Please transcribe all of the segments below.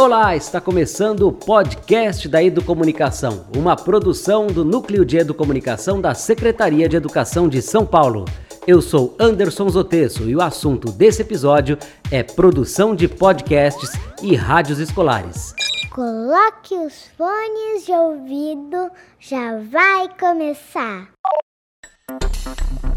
Olá, está começando o podcast da Educomunicação, uma produção do Núcleo de Educomunicação da Secretaria de Educação de São Paulo. Eu sou Anderson Zotesso e o assunto desse episódio é produção de podcasts e rádios escolares. Coloque os fones de ouvido, já vai começar.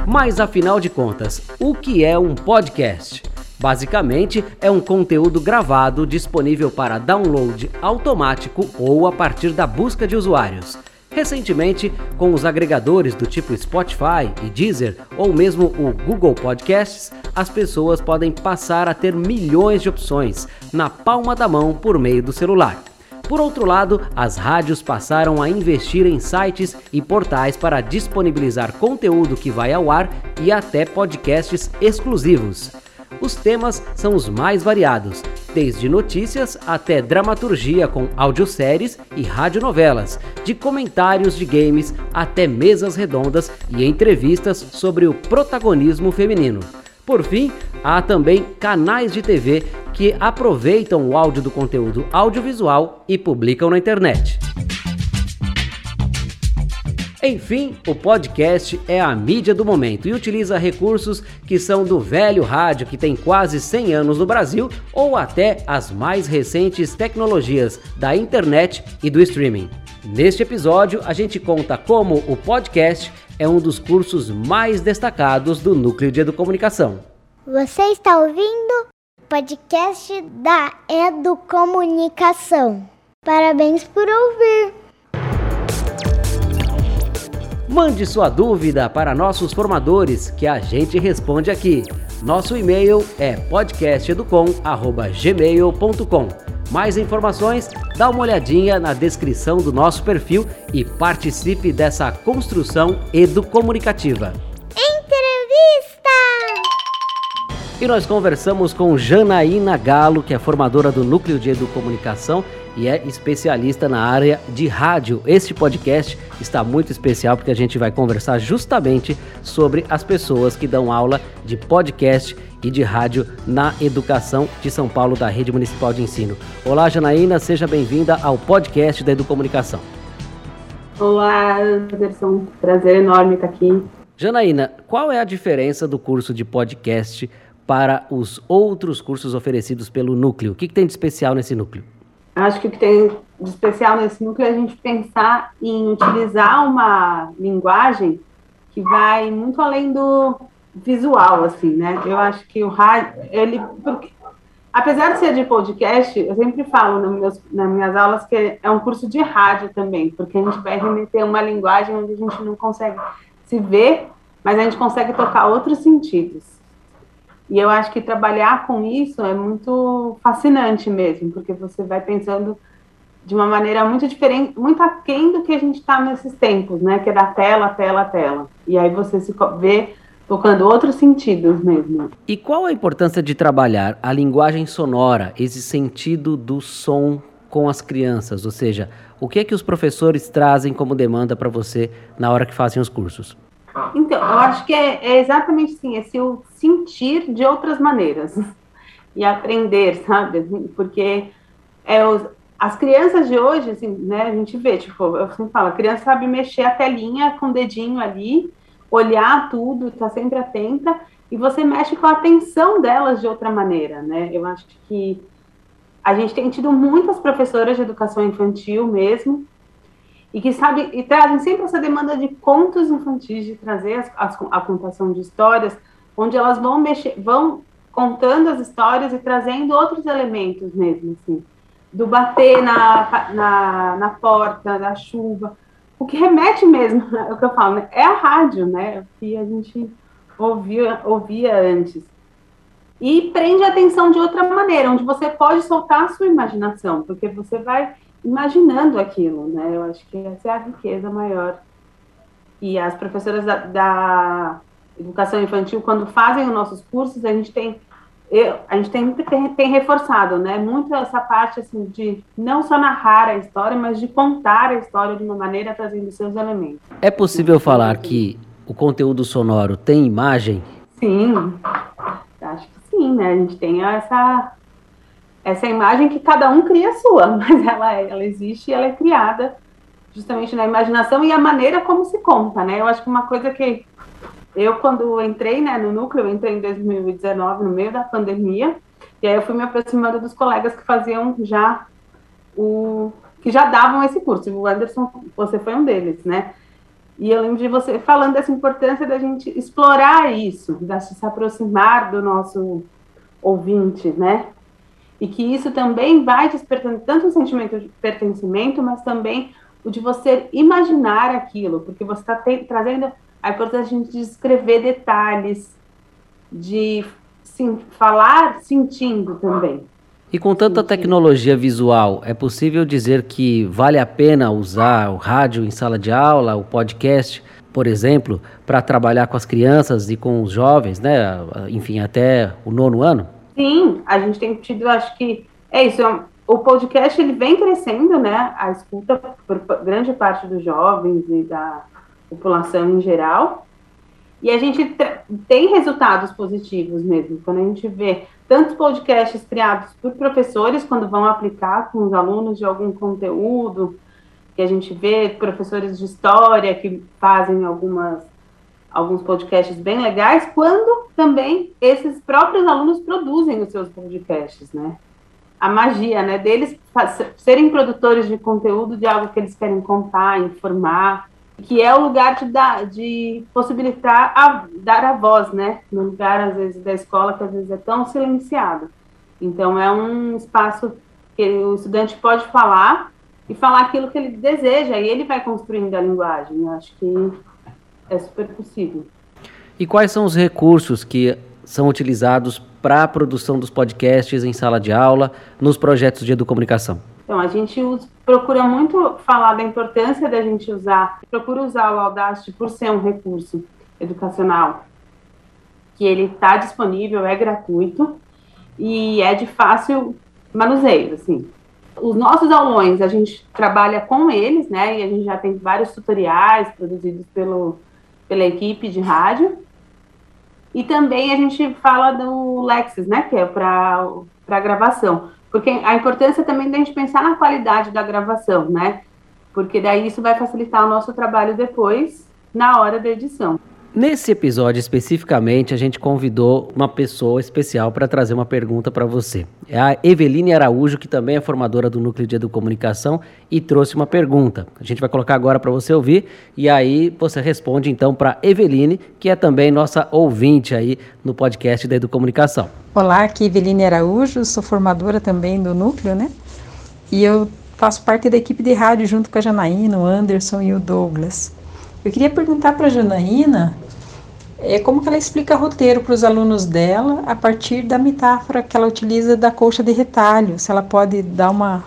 Mas afinal de contas, o que é um podcast? Basicamente, é um conteúdo gravado disponível para download automático ou a partir da busca de usuários. Recentemente, com os agregadores do tipo Spotify e Deezer, ou mesmo o Google Podcasts, as pessoas podem passar a ter milhões de opções na palma da mão por meio do celular. Por outro lado, as rádios passaram a investir em sites e portais para disponibilizar conteúdo que vai ao ar e até podcasts exclusivos. Os temas são os mais variados, desde notícias até dramaturgia com audioséries e radionovelas, de comentários de games até mesas redondas e entrevistas sobre o protagonismo feminino. Por fim, há também canais de TV que aproveitam o áudio do conteúdo audiovisual e publicam na internet. Enfim, o podcast é a mídia do momento e utiliza recursos que são do velho rádio que tem quase 100 anos no Brasil ou até as mais recentes tecnologias da internet e do streaming. Neste episódio, a gente conta como o podcast é um dos cursos mais destacados do Núcleo de Educomunicação. Você está ouvindo o podcast da Educomunicação. Parabéns por ouvir! Mande sua dúvida para nossos formadores que a gente responde aqui. Nosso e-mail é podcasteducom@gmail.com. Mais informações, dá uma olhadinha na descrição do nosso perfil e participe dessa construção educomunicativa. E nós conversamos com Janaína Galo, que é formadora do Núcleo de Educomunicação e é especialista na área de rádio. Este podcast está muito especial porque a gente vai conversar justamente sobre as pessoas que dão aula de podcast e de rádio na educação de São Paulo da Rede Municipal de Ensino. Olá, Janaína, seja bem-vinda ao podcast da Educomunicação. Olá, Anderson. Prazer enorme estar aqui. Janaína, qual é a diferença do curso de podcast para os outros cursos oferecidos pelo núcleo? O que, que tem de especial nesse núcleo? Acho que o que tem de especial nesse núcleo é a gente pensar em utilizar uma linguagem que vai muito além do visual, assim, né? Eu acho que o rádio, ele, porque, apesar de ser de podcast, eu sempre falo nas minhas, nas minhas aulas que é um curso de rádio também, porque a gente vai remeter uma linguagem onde a gente não consegue se ver, mas a gente consegue tocar outros sentidos. E eu acho que trabalhar com isso é muito fascinante mesmo, porque você vai pensando de uma maneira muito diferente, muito aquém do que a gente está nesses tempos, né? Que é da tela, tela, tela. E aí você se vê tocando outros sentidos mesmo. E qual a importância de trabalhar a linguagem sonora, esse sentido do som com as crianças? Ou seja, o que é que os professores trazem como demanda para você na hora que fazem os cursos? Então, eu acho que é, é exatamente assim, esse o sentir de outras maneiras e aprender, sabe? Porque é os, as crianças de hoje, assim, né, a gente vê, tipo, eu sempre falo, a criança sabe mexer a telinha com o dedinho ali, olhar tudo, tá sempre atenta, e você mexe com a atenção delas de outra maneira, né? Eu acho que a gente tem tido muitas professoras de educação infantil mesmo, e que sabe e trazem sempre essa demanda de contos infantis, de trazer as, as, a contação de histórias, onde elas vão mexer, vão contando as histórias e trazendo outros elementos mesmo, assim, do bater na, na, na porta, da chuva, o que remete mesmo, é o que eu falo, né? é a rádio, né, o que a gente ouvia, ouvia antes. E prende a atenção de outra maneira, onde você pode soltar a sua imaginação, porque você vai imaginando aquilo, né? Eu acho que essa é a riqueza maior. E as professoras da, da educação infantil, quando fazem os nossos cursos, a gente tem eu, a gente tem, tem, tem, reforçado, né, muito essa parte, assim, de não só narrar a história, mas de contar a história de uma maneira trazendo seus elementos. É possível falar que o conteúdo sonoro tem imagem? Sim, acho que sim, né, a gente tem essa, essa imagem que cada um cria a sua, mas ela, é, ela existe e ela é criada justamente na imaginação e a maneira como se conta, né? Eu acho que uma coisa que eu, quando entrei né, no núcleo, entrei em 2019, no meio da pandemia, e aí eu fui me aproximando dos colegas que faziam já o. que já davam esse curso. O Anderson, você foi um deles, né? E eu lembro de você falando dessa importância da gente explorar isso, de se aproximar do nosso ouvinte, né? E que isso também vai despertando tanto o sentimento de pertencimento, mas também o de você imaginar aquilo, porque você está trazendo a importância de descrever detalhes, de sim, falar sentindo também. E com tanta tecnologia visual, é possível dizer que vale a pena usar o rádio em sala de aula, o podcast, por exemplo, para trabalhar com as crianças e com os jovens, né? Enfim, até o nono ano? Sim, a gente tem tido, acho que é isso. O podcast ele vem crescendo, né? A escuta por grande parte dos jovens e da população em geral. E a gente tem resultados positivos mesmo, quando a gente vê tantos podcasts criados por professores, quando vão aplicar com os alunos de algum conteúdo, que a gente vê professores de história que fazem algumas, alguns podcasts bem legais, quando também esses próprios alunos produzem os seus podcasts, né? A magia, né, deles serem produtores de conteúdo de algo que eles querem contar, informar, que é o lugar de, dar, de possibilitar a, dar a voz, né? No lugar, às vezes, da escola, que às vezes é tão silenciado. Então, é um espaço que o estudante pode falar e falar aquilo que ele deseja, e ele vai construindo a linguagem. Eu acho que é super possível. E quais são os recursos que são utilizados para a produção dos podcasts em sala de aula, nos projetos de educomunicação? Então, a gente usa, procura muito falar da importância da gente usar, procura usar o Audacity por ser um recurso educacional, que ele está disponível, é gratuito e é de fácil manuseio, assim. Os nossos aulões, a gente trabalha com eles, né, e a gente já tem vários tutoriais produzidos pelo, pela equipe de rádio, e também a gente fala do Lexis, né, que é para gravação. Porque a importância também da gente pensar na qualidade da gravação, né? Porque daí isso vai facilitar o nosso trabalho depois, na hora da edição. Nesse episódio especificamente, a gente convidou uma pessoa especial para trazer uma pergunta para você. É a Eveline Araújo, que também é formadora do Núcleo de Educomunicação e trouxe uma pergunta. A gente vai colocar agora para você ouvir e aí você responde então para Eveline, que é também nossa ouvinte aí no podcast da Educomunicação. Olá, aqui é Eveline Araújo, sou formadora também do Núcleo, né? E eu faço parte da equipe de rádio junto com a Janaína, o Anderson e o Douglas. Eu queria perguntar para a Janaína é, como que ela explica roteiro para os alunos dela a partir da metáfora que ela utiliza da colcha de retalho, se ela pode dar uma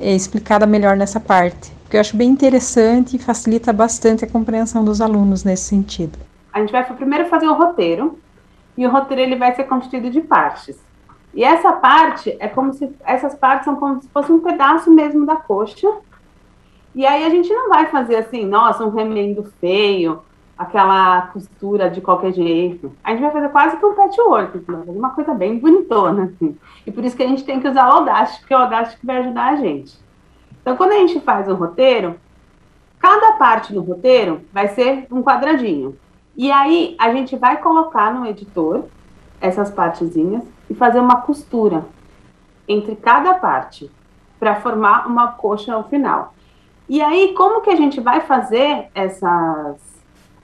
é, explicada melhor nessa parte, porque eu acho bem interessante e facilita bastante a compreensão dos alunos nesse sentido. A gente vai primeiro fazer o roteiro, e o roteiro ele vai ser constituído de partes. E essa parte é como se essas partes são como se fosse um pedaço mesmo da coxa e aí a gente não vai fazer assim, nossa, um remendo feio, aquela costura de qualquer jeito. A gente vai fazer quase que um patchwork, uma coisa bem bonitona, assim. E por isso que a gente tem que usar o Audacity, porque é o Audacity que vai ajudar a gente. Então, quando a gente faz um roteiro, cada parte do roteiro vai ser um quadradinho. E aí a gente vai colocar no editor essas partezinhas e fazer uma costura entre cada parte para formar uma coxa ao final. E aí, como que a gente vai fazer essas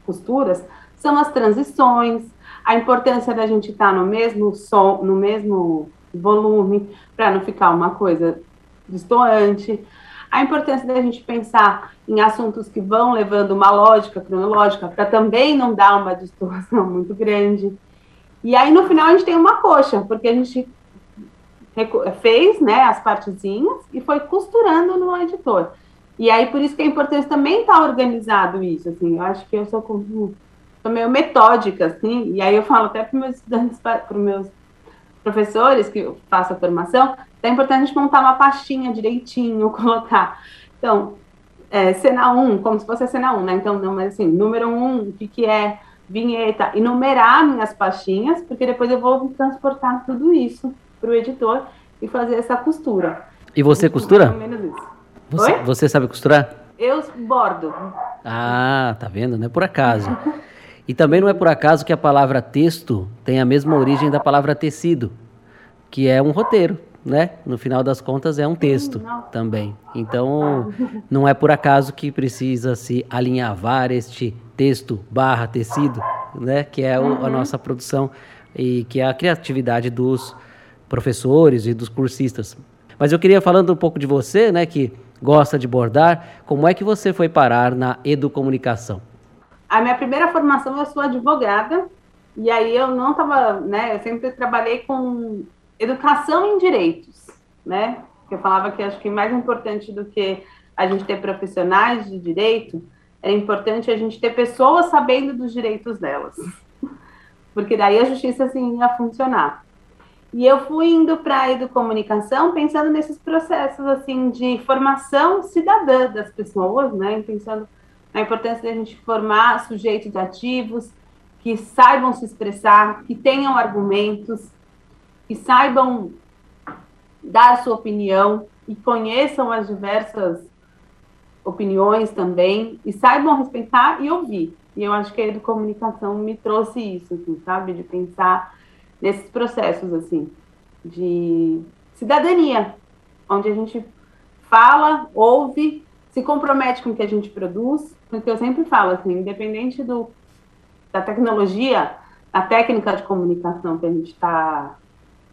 costuras? São as transições, a importância da gente estar tá no mesmo som, no mesmo volume, para não ficar uma coisa distoante. A importância da gente pensar em assuntos que vão levando uma lógica cronológica, para também não dar uma distorção muito grande. E aí, no final, a gente tem uma coxa, porque a gente fez né, as partezinhas e foi costurando no editor. E aí, por isso que é importante também estar tá organizado isso, assim, eu acho que eu sou, sou meio metódica, assim, e aí eu falo até para os meus estudantes, para os meus professores que eu faço a formação, é importante a gente montar uma pastinha direitinho, colocar. Então, é, cena 1, como se fosse a cena 1, né? Então, não, mas assim, número 1, o que, que é vinheta, e numerar minhas pastinhas, porque depois eu vou transportar tudo isso para o editor e fazer essa costura. E você costura? Mais ou menos isso. Você, você sabe costurar? Eu bordo. Ah, tá vendo? Não é por acaso. E também não é por acaso que a palavra texto tem a mesma origem da palavra tecido, que é um roteiro, né? No final das contas é um texto não. também. Então não é por acaso que precisa se alinhavar este texto barra tecido, né? Que é o- a nossa produção e que é a criatividade dos professores e dos cursistas. Mas eu queria falando um pouco de você, né? Que gosta de bordar. Como é que você foi parar na educomunicação? A minha primeira formação, eu sou advogada, e aí eu não estava, né, eu sempre trabalhei com educação em direitos, né, que eu falava que acho que mais importante do que a gente ter profissionais de direito, é importante a gente ter pessoas sabendo dos direitos delas, porque daí a justiça, assim, ia funcionar. E eu fui indo para a educomunicação pensando nesses processos, assim, de formação cidadã das pessoas, né, pensando a importância da gente formar sujeitos ativos que saibam se expressar, que tenham argumentos, que saibam dar sua opinião e conheçam as diversas opiniões também e saibam respeitar e ouvir. E eu acho que a educomunicação me trouxe isso, assim, sabe, de pensar nesses processos assim de cidadania, onde a gente fala, ouve, se compromete com o que a gente produz, porque eu sempre falo assim, independente do da tecnologia, a técnica de comunicação que a gente está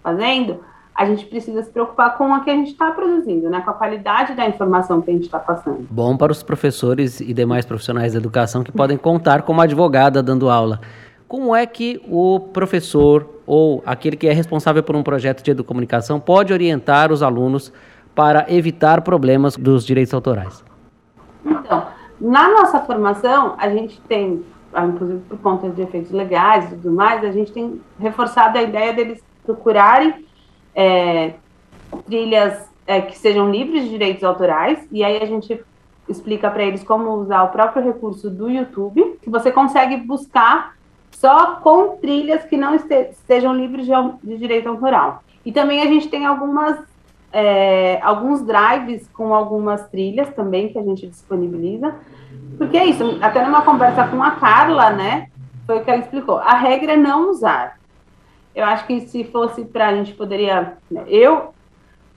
fazendo, a gente precisa se preocupar com o que a gente está produzindo, né? Com a qualidade da informação que a gente está passando. Bom para os professores e demais profissionais da educação que podem contar como advogada dando aula. Como é que o professor ou aquele que é responsável por um projeto de educomunicação pode orientar os alunos para evitar problemas dos direitos autorais? Então, na nossa formação, a gente tem, ah, inclusive por conta de efeitos legais e tudo mais, a gente tem reforçado a ideia deles procurarem é, trilhas é, que sejam livres de direitos autorais, e aí a gente explica para eles como usar o próprio recurso do YouTube, que você consegue buscar só com trilhas que não este- estejam livres de, de direito autoral. E também a gente tem algumas é, alguns drives com algumas trilhas também que a gente disponibiliza. Porque é isso, até numa conversa com a Carla, né? Foi o que ela explicou. A regra é não usar. Eu acho que se fosse para a gente poderia. né, Eu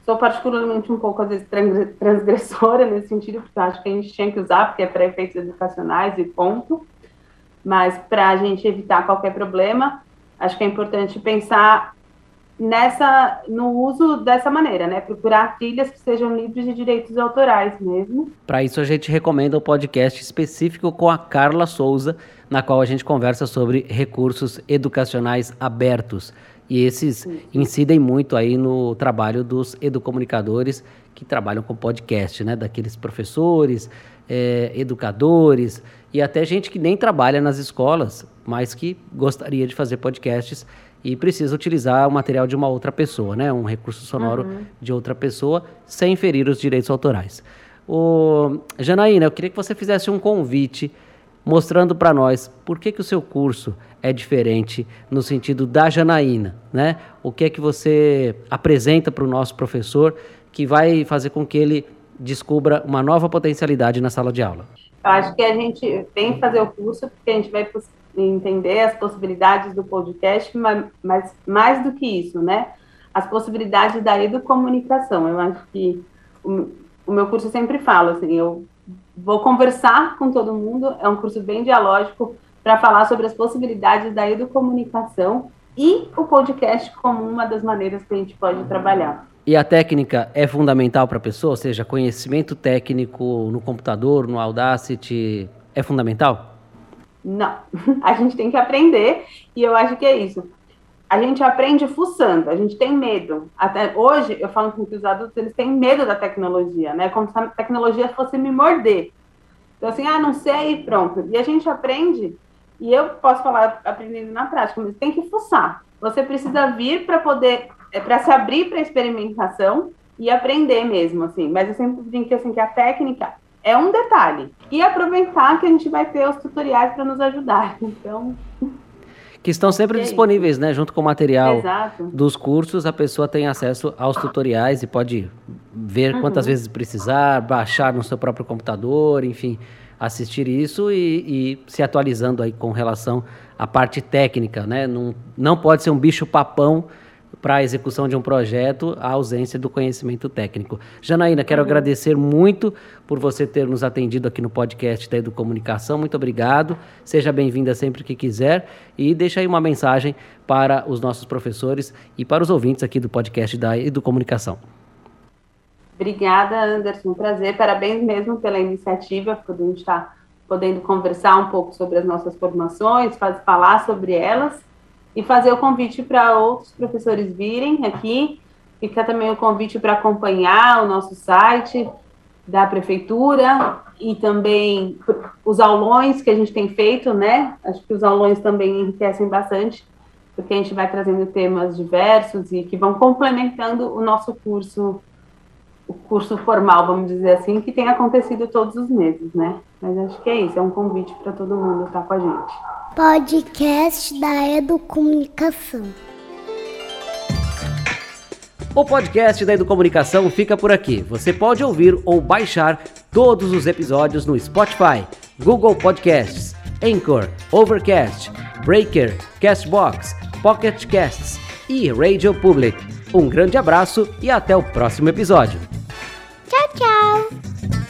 sou particularmente um pouco, às vezes, tran- transgressora nesse sentido, porque eu acho que a gente tinha que usar, porque é para efeitos educacionais e ponto. Mas para a gente evitar qualquer problema, acho que é importante pensar nessa no uso dessa maneira, né? Procurar trilhas que sejam livres de direitos autorais mesmo. Para isso, a gente recomenda o podcast específico com a Carla Souza, na qual a gente conversa sobre recursos educacionais abertos. E esses incidem muito aí no trabalho dos educomunicadores que trabalham com podcast, né? Daqueles professores, eh, educadores e até gente que nem trabalha nas escolas, mas que gostaria de fazer podcasts e precisa utilizar o material de uma outra pessoa, né? Um recurso sonoro de outra pessoa, sem ferir os direitos autorais. O Janaína, eu queria que você fizesse um convite mostrando para nós por que, que o seu curso é diferente no sentido da Janaína, né? O que é que você apresenta para o nosso professor que vai fazer com que ele descubra uma nova potencialidade na sala de aula? Eu acho que a gente tem que fazer o curso porque a gente vai entender as possibilidades do podcast, mas, mais do que isso, né? As possibilidades da educomunicação. Eu acho que o, o meu curso sempre fala assim, eu vou conversar com todo mundo, é um curso bem dialógico para falar sobre as possibilidades da educomunicação e o podcast como uma das maneiras que a gente pode trabalhar. E a técnica é fundamental para a pessoa, ou seja, conhecimento técnico no computador, no Audacity, é fundamental? Não, a gente tem que aprender e eu acho que é isso. A gente aprende fuçando, a gente tem medo. Até hoje eu falo com os adultos eles têm medo da tecnologia, né? Como se a tecnologia fosse me morder. Então assim, ah, não sei, pronto. E a gente aprende e eu posso falar aprendendo na prática, mas tem que fuçar. Você precisa vir para poder, é, para se abrir para experimentação e aprender mesmo, assim. Mas eu sempre brinco assim que a técnica é um detalhe. E aproveitar que a gente vai ter os tutoriais para nos ajudar. Então, que estão sempre É disponíveis, né? Junto com o material Exato. dos cursos, a pessoa tem acesso aos tutoriais e pode ver quantas vezes precisar, baixar no seu próprio computador, enfim, assistir isso e, e se atualizando aí com relação à parte técnica, né? Não, não pode ser um bicho papão para a execução de um projeto a ausência do conhecimento técnico. Janaína, quero agradecer muito por você ter nos atendido aqui no podcast da Educomunicação. Muito obrigado. Seja bem-vinda sempre que quiser e deixa aí uma mensagem para os nossos professores e para os ouvintes aqui do podcast da Educomunicação. Obrigada, Anderson. Prazer. Parabéns mesmo pela iniciativa, por a gente estar podendo conversar um pouco sobre as nossas formações, falar sobre elas e fazer o convite para outros professores virem aqui. Fica também o convite para acompanhar o nosso site da prefeitura e também os aulões que a gente tem feito, né? Acho que os aulões também enriquecem bastante, porque a gente vai trazendo temas diversos e que vão complementando o nosso curso, o curso formal, vamos dizer assim, que tem acontecido todos os meses, né? Mas acho que é isso, é um convite para todo mundo estar com a gente. Podcast da Educomunicação. O podcast da Educomunicação fica por aqui. Você pode ouvir ou baixar todos os episódios no Spotify, Google Podcasts, Anchor, Overcast, Breaker, Castbox, Pocket Casts e Radio Public. Um grande abraço e até o próximo episódio. Tchau, tchau!